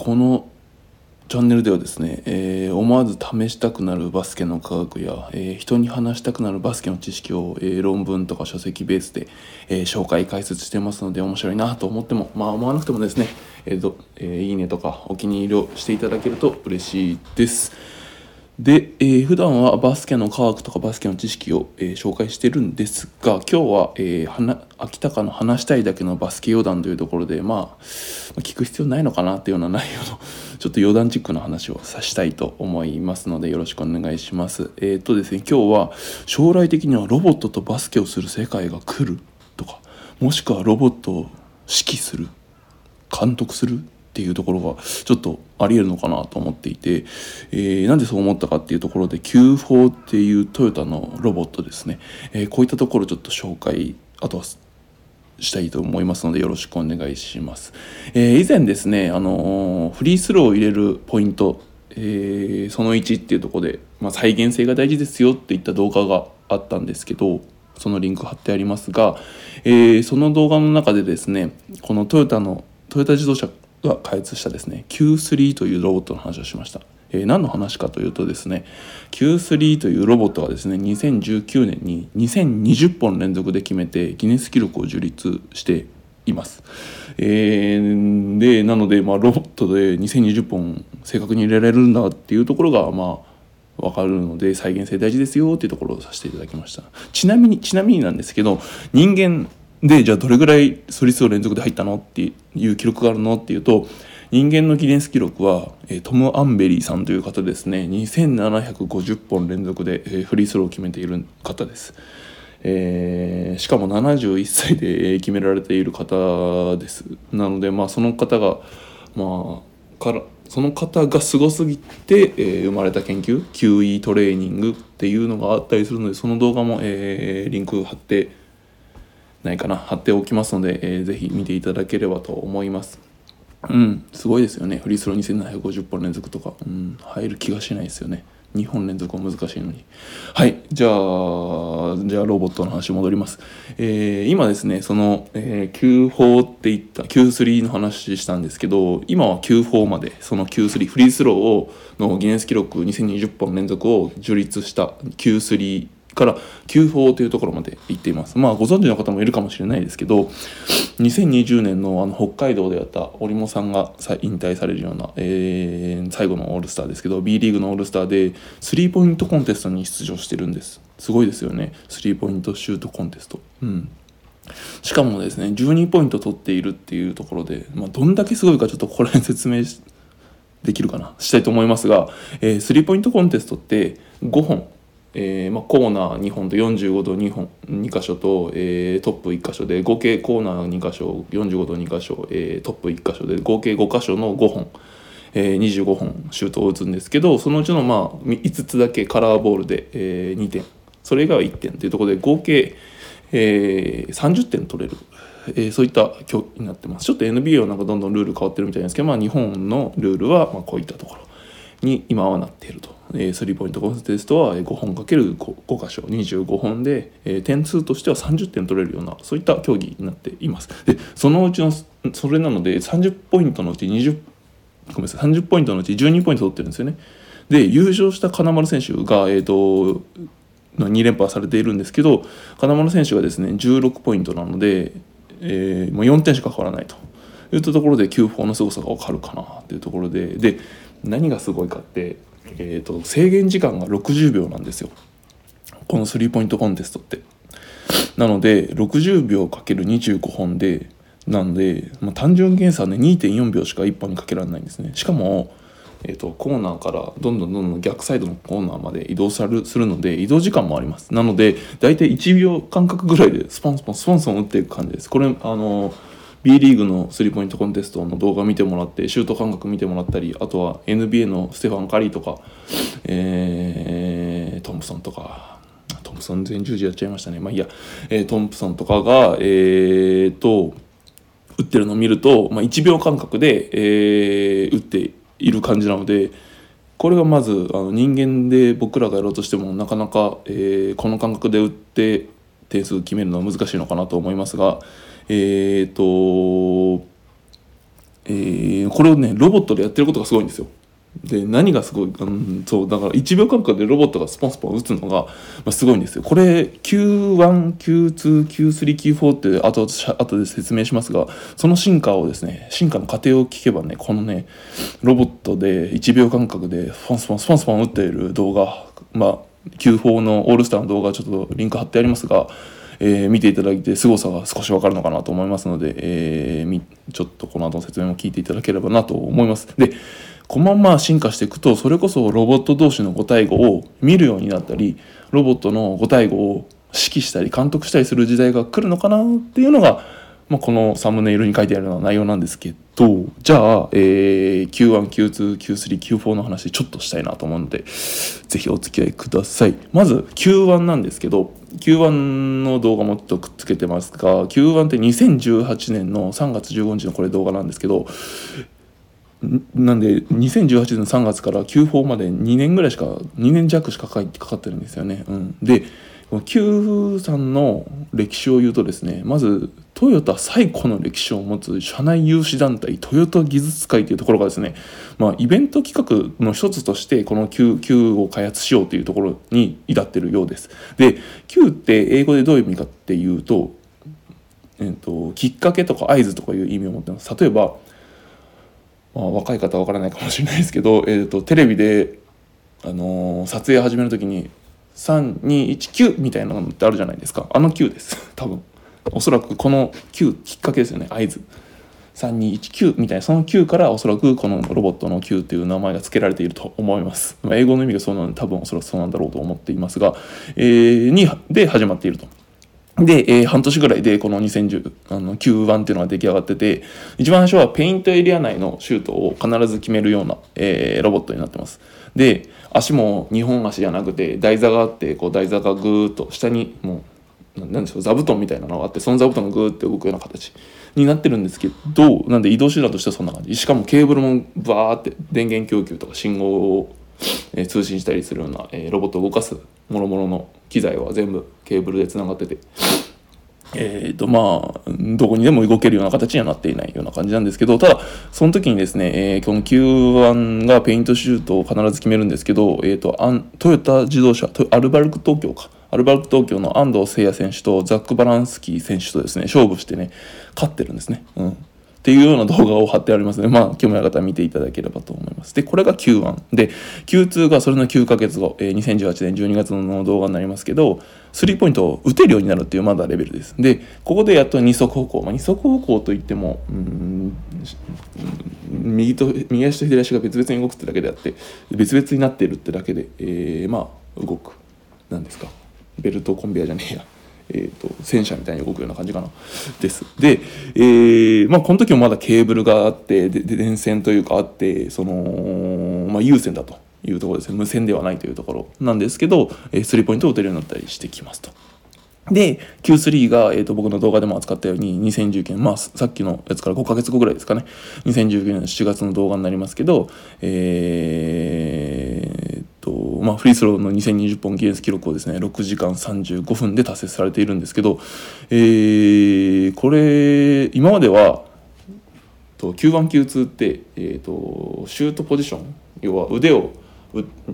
このチャンネルではですね、えー、思わず試したくなるバスケの科学や、えー、人に話したくなるバスケの知識を、えー、論文とか書籍ベースで、え紹介解説してますので面白いなと思ってもまあ思わなくてもですね、えーえいいねとかお気に入りをしていただけると嬉しいです。で、えー、普段はバスケの科学とかバスケの知識を、えー、紹介してるんですが今日は、えー、は秋高の話したいだけのバスケ余談というところで、まあ、聞く必要ないのかなっていうような内容の ちょっと余談チックな話をさしたいと思いますのでよろしくお願いします。えっ、とですね今日は将来的にはロボットとバスケをする世界が来るとかもしくはロボットを指揮する監督するっていうところがちょっとありえるのかなと思っていて、えー、なんでそう思ったかっていうところで Q4 っていうトヨタのロボットですね、えー、こういったところちょっと紹介あとはしたいと思いますのでよろしくお願いします。えー、以前ですね、あのフリースローを入れるポイント、えその1っていうところで、まあ、再現性が大事ですよっていった動画があったんですけどそのリンク貼ってありますが、えその動画の中でですねこのトヨタのトヨタ自動車が開発したですね Q3 というロボットの話をしました。えー、何の話かというとですね Q3 というロボットはですね2019年に2020本連続で決めてギネス記録を樹立しています。えー、でなので、まあ、ロボットで2020本正確に入れられるんだっていうところがまあ分かるので再現性大事ですよっていうところをさせていただきましたちなみにちなみになんですけど人間でじゃあどれぐらいソリ数を連続で入ったのっていう記録があるのっていうと人間のギネス記録は、トム・アンベリーさんという方ですね。2750本連続で、フリースローを決めている方です、えー、しかも71歳で決められている方です。なのでまあその方がまあからその方がすごすぎて、えー、生まれた研究 QE トレーニングっていうのがあったりするのでその動画も、えー、リンク貼ってないかな貼っておきますので、えー、ぜひ見ていただければと思います。うんすごいですよね。フリースロー2750本連続とか、うん、入る気がしないですよね。2本連続は難しいのに。はいじゃあじゃあロボットの話戻ります、えー、今ですねその、えー、Q4 って言った Q3 の話したんですけど今は Q4 までその Q3 フリースローをのギネス記録2020本連続を樹立した Q3 から休法というところまで行っています。まあご存知の方もいるかもしれないですけど2020年のあの北海道でやった織茂さんが引退されるような、えー、最後のオールスターですけど B リーグのオールスターでスリーポイントコンテストに出場してるんです。すごいですよね。スリーポイントシュートコンテスト。うん。しかもですね12ポイント取っているっていうところで、まあ、どんだけすごいかちょっとこれ説明できるかなしたいと思いますが、えー、スリーポイントコンテストって5本えーまあ、コーナー2本と45度2本2箇所と、えー、トップ1箇所で合計コーナー2箇所45度2箇所、えー、トップ1箇所で合計5箇所の5本、えー、25本シュートを打つんですけどそのうちの、まあ、5つだけカラーボールで、えー、2点。それが1点というところで合計、えー、30点取れる、えー、そういった競技になってます。ちょっと NBA はなんかどんどんルール変わってるみたいですけど、まあ、日本のルールはまあこういったところに今はなっていると。えスリーポイントコンテストは5本 ×5 箇所25本で、え点数としては30点取れるようなそういった競技になっています。でそのうちのそれなので30ポイントのうち20ごめんなさい30ポイントのうち12ポイント取ってるんですよね。で優勝した金丸選手がえっ、ー、と2連覇されているんですけど金丸選手がですね16ポイントなので、えー、もう4点しか変わらないと。いったところで9法の凄さが分かるかなっていうところでで何がすごいかってえーと、制限時間が60秒なんですよ。このスリーポイントコンテストって。なので60秒 ×25 本でなので、まあ、単純計算で2.4秒しか1本にかけられないんですね。しかも、えーと、コーナーからどんどんどんどん逆サイドのコーナーまで移動するので移動時間もあります。なので大体1秒間隔ぐらいでスポンスポンスポンスポン打っていく感じです。これあのー B リーグのスリーポイントコンテストの動画見てもらってシュート感覚見てもらったりあとは NBA のステファン・カリーとか、えー、トンプソンとかトンプソン全十字やっちゃいましたね。まあいいや、えー、トンプソンとかがえー、と打ってるのを見ると、まあ、1秒間隔で、えー、打っている感じなのでこれがまずあの人間で僕らがやろうとしてもなかなか、えー、この感覚で打って点数決めるのは難しいのかなと思いますがえっ、と、えー、これをねロボットでやってることがすごいんですよ。で何がすごい、うん、そうだから1秒間隔でロボットがスポンスポン打つのが、まあ、すごいんですよ。これ Q1Q2Q3Q4 って後後で説明しますがその進化をですね進化の過程を聞けばねこのねロボットで1秒間隔でスポンスポンスポンスポン打っている動画まあ Q4 のオールスターの動画ちょっとリンク貼ってありますがえー、見ていただいて凄さが少しわかるのかなと思いますので、えー、ちょっとこの後の説明も聞いていただければなと思います。でこのまま進化していくとそれこそロボット同士の五対語を見るようになったりロボットの五対語を指揮したり監督したりする時代が来るのかなっていうのが、まあ、このサムネイルに書いてあるような内容なんですけどじゃあ、えー、Q1Q2Q3Q4 の話ちょっとしたいなと思うので是非お付き合いくださいまず Q1 なんですけど Q1 の動画もちょっとくっつけてますが Q1 って2018年の3月15日のこれ動画なんですけどなんで2018年の3月から Q4 まで2年ぐらいしか2年弱しかかかってるんですよね。うん、で Q さんの歴史を言うとですねまずトヨタ最古の歴史を持つ社内有志団体トヨタ技術会というところがですね、まあ、イベント企画の一つとしてこの Q, Q を開発しようというところに至ってるようです。で Q って英語でどういう意味かっていうと,、えーと、きっかけとか合図とかいう意味を持ってます。例えばまあ、若い方は分からないかもしれないですけど、えーと、テレビで、あのー、撮影始める時に3219みたいなのってあるじゃないですか。あの9です。多分。おそらくこの9きっかけですよね。合図。3219みたいなその9からおそらくこのロボットの9という名前が付けられていると思います、ま、英語の意味がそうなので多分おそらくそうなんだろうと思っていますが、えー、にで始まっていると。で、えー、半年ぐらいでこの2010あの9番っていうのが出来上がってて一番最初はペイントエリア内のシュートを必ず決めるような、えー、ロボットになってますで足も2本足じゃなくて台座があってこう台座がぐーっと下にもう何でしょう座布団みたいなのがあってその座布団がぐーって動くような形になってるんですけどなんで移動手段としてはそんな感じしかもケーブルもバーって電源供給とか信号をえ、通信したりするような、え、ロボットを動かすもろもろの機材は全部ケーブルでつながってて。えーとまあ、どこにでも動けるような形にはなっていないような感じなんですけどただその時にですね、えー、この Q1 がペイントシュートを必ず決めるんですけど、えーと、アントヨタ自動車アルバルク東京かアルバルク東京の安藤誠也選手とザック・バランスキー選手とですね勝負してね勝ってるんですね。うんっていうような動画を貼ってありますので、まあ、興味ある方は見ていただければと思います。で、これが Q1。で、Q2 がそれの9ヶ月後、えー、2018年12月の動画になりますけど、スリーポイントを打てるようになるっていうまだレベルです。で、ここでやっと二足歩行。まあ、二足歩行といっても、うん、右と、右足と左足が別々に動くってだけであって、別々になっているってだけで、えー、まあ、動く。なんですか。ベルトコンベヤじゃねえや。えーと、戦車みたいに動くような感じかなです。で、えー、まあ、この時もまだケーブルがあってで電線というかあってその、まあ、有線だというところですね無線ではないというところなんですけど、えー、スリーポイントを打てるようになったりしてきますと。で Q3 が、えーと、僕の動画でも扱ったように2019年まあさっきのやつから5ヶ月後ぐらいですかね2019年の7月の動画になりますけどえー、とまあフリースローの2020本ギネス記録をですね6時間35分で達成されているんですけどえー、これ今まではと Q1Q2 って、えーとシュートポジション要は腕を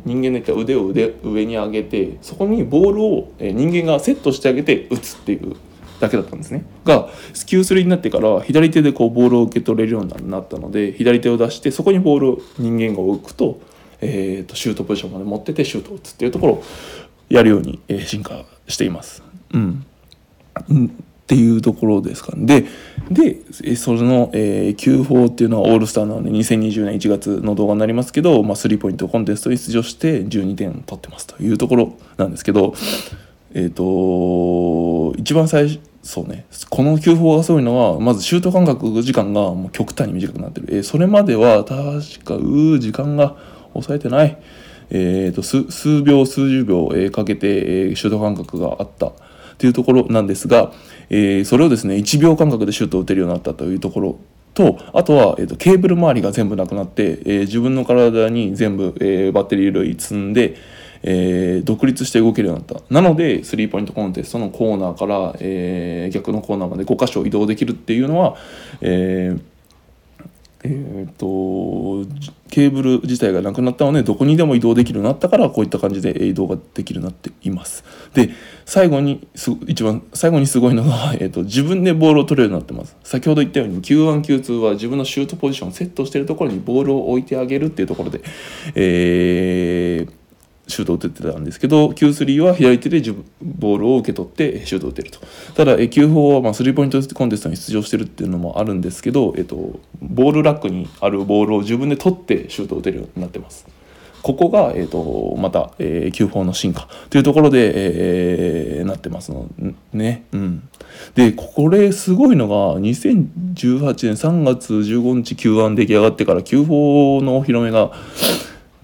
人間の言った腕を腕上に上げてそこにボールを人間がセットしてあげて打つっていうだけだったんですね。が Q3 になってから左手でこうボールを受け取れるようになったので左手を出してそこにボールを人間が置くと,、えー、とシュートポジションまで持っててシュートを打つっていうところをやるようにえ進化しています。うんっていうところですかね。で、で、その、えー、Q4 っていうのはオールスターなので2020年1月の動画になりますけど、まあ、スリーポイントコンテストに出場して12点取ってますというところなんですけど、えっ、ー、と、一番最初、そうね、この Q4 がすごいのは、まずシュート間隔時間がもう極端に短くなってる。えー、それまでは確か、う時間が抑えてない。えーと、と数秒数十秒、えー、かけて、えー、シュート間隔があったというところなんですが、えー、それをですね1秒間隔でシュートを打てるようになったというところとあとは、えーと、ケーブル周りが全部なくなって、えー、自分の体に全部、えー、バッテリー類積んで、えー、独立して動けるようになったなのでスリーポイントコンテストのコーナーから、えー、逆のコーナーまで5箇所移動できるっていうのは、えーえーと、ケーブル自体がなくなったのでどこにでも移動できるようになったからこういった感じで移動ができるようになっています。で最後に一番最後にすごいのが、えーと、自分でボールを取れるようになってます。先ほど言ったように Q1Q2 は自分のシュートポジションをセットしているところにボールを置いてあげるっていうところで、えーシュートを打ててたんですけど Q3 は左手でボールを受け取ってシュートを打てると。ただ Q4 はまあスリーポイントコンテストに出場してるっていうのもあるんですけど、えっと、ボールラックにあるボールを自分で取ってシュートを打てるようになってます。ここが、えーと、また、えー、Q4 の進化というところで、えー、なってますのね。うん、でこれすごいのが2018年3月15日 Q1 出来上がってから Q4 のお披露目が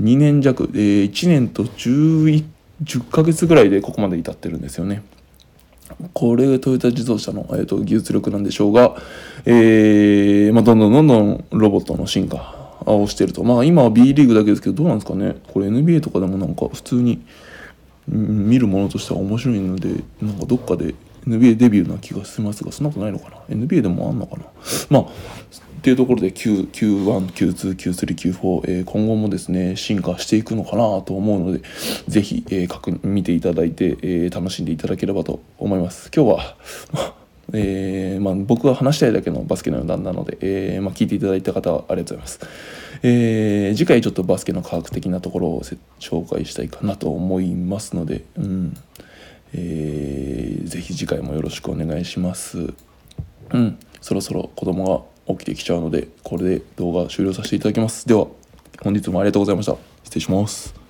2年弱、えー、1年と11 10ヶ月ぐらいでここまで至ってるんですよね。これがトヨタ自動車の、えーと、技術力なんでしょうが、えーまあ、どんどんどんどんロボットの進化をしてるとまあ今は B リーグだけですけどどうなんですかねこれ NBA とかでもなんか普通に見るものとしては面白いのでなんかどっかで NBA デビューな気がしますがそんなことないのかな？NBA でもあんのかな？まあっていうところで Q1、Q2、Q3、Q4、えー、今後もですね、進化していくのかなと思うので、ぜひ、えー、確見ていただいて、えー、楽しんでいただければと思います。今日は、えーまあ、僕が話したいだけのバスケの余談なので、えーまあ、聞いていただいた方はありがとうございます。えー、次回ちょっとバスケの科学的なところを紹介したいかなと思いますので、うんえー、ぜひ次回もよろしくお願いします。うん、そろそろ子供が起きてきちゃうのでこれで動画終了させていただきます。では本日もありがとうございました。失礼します。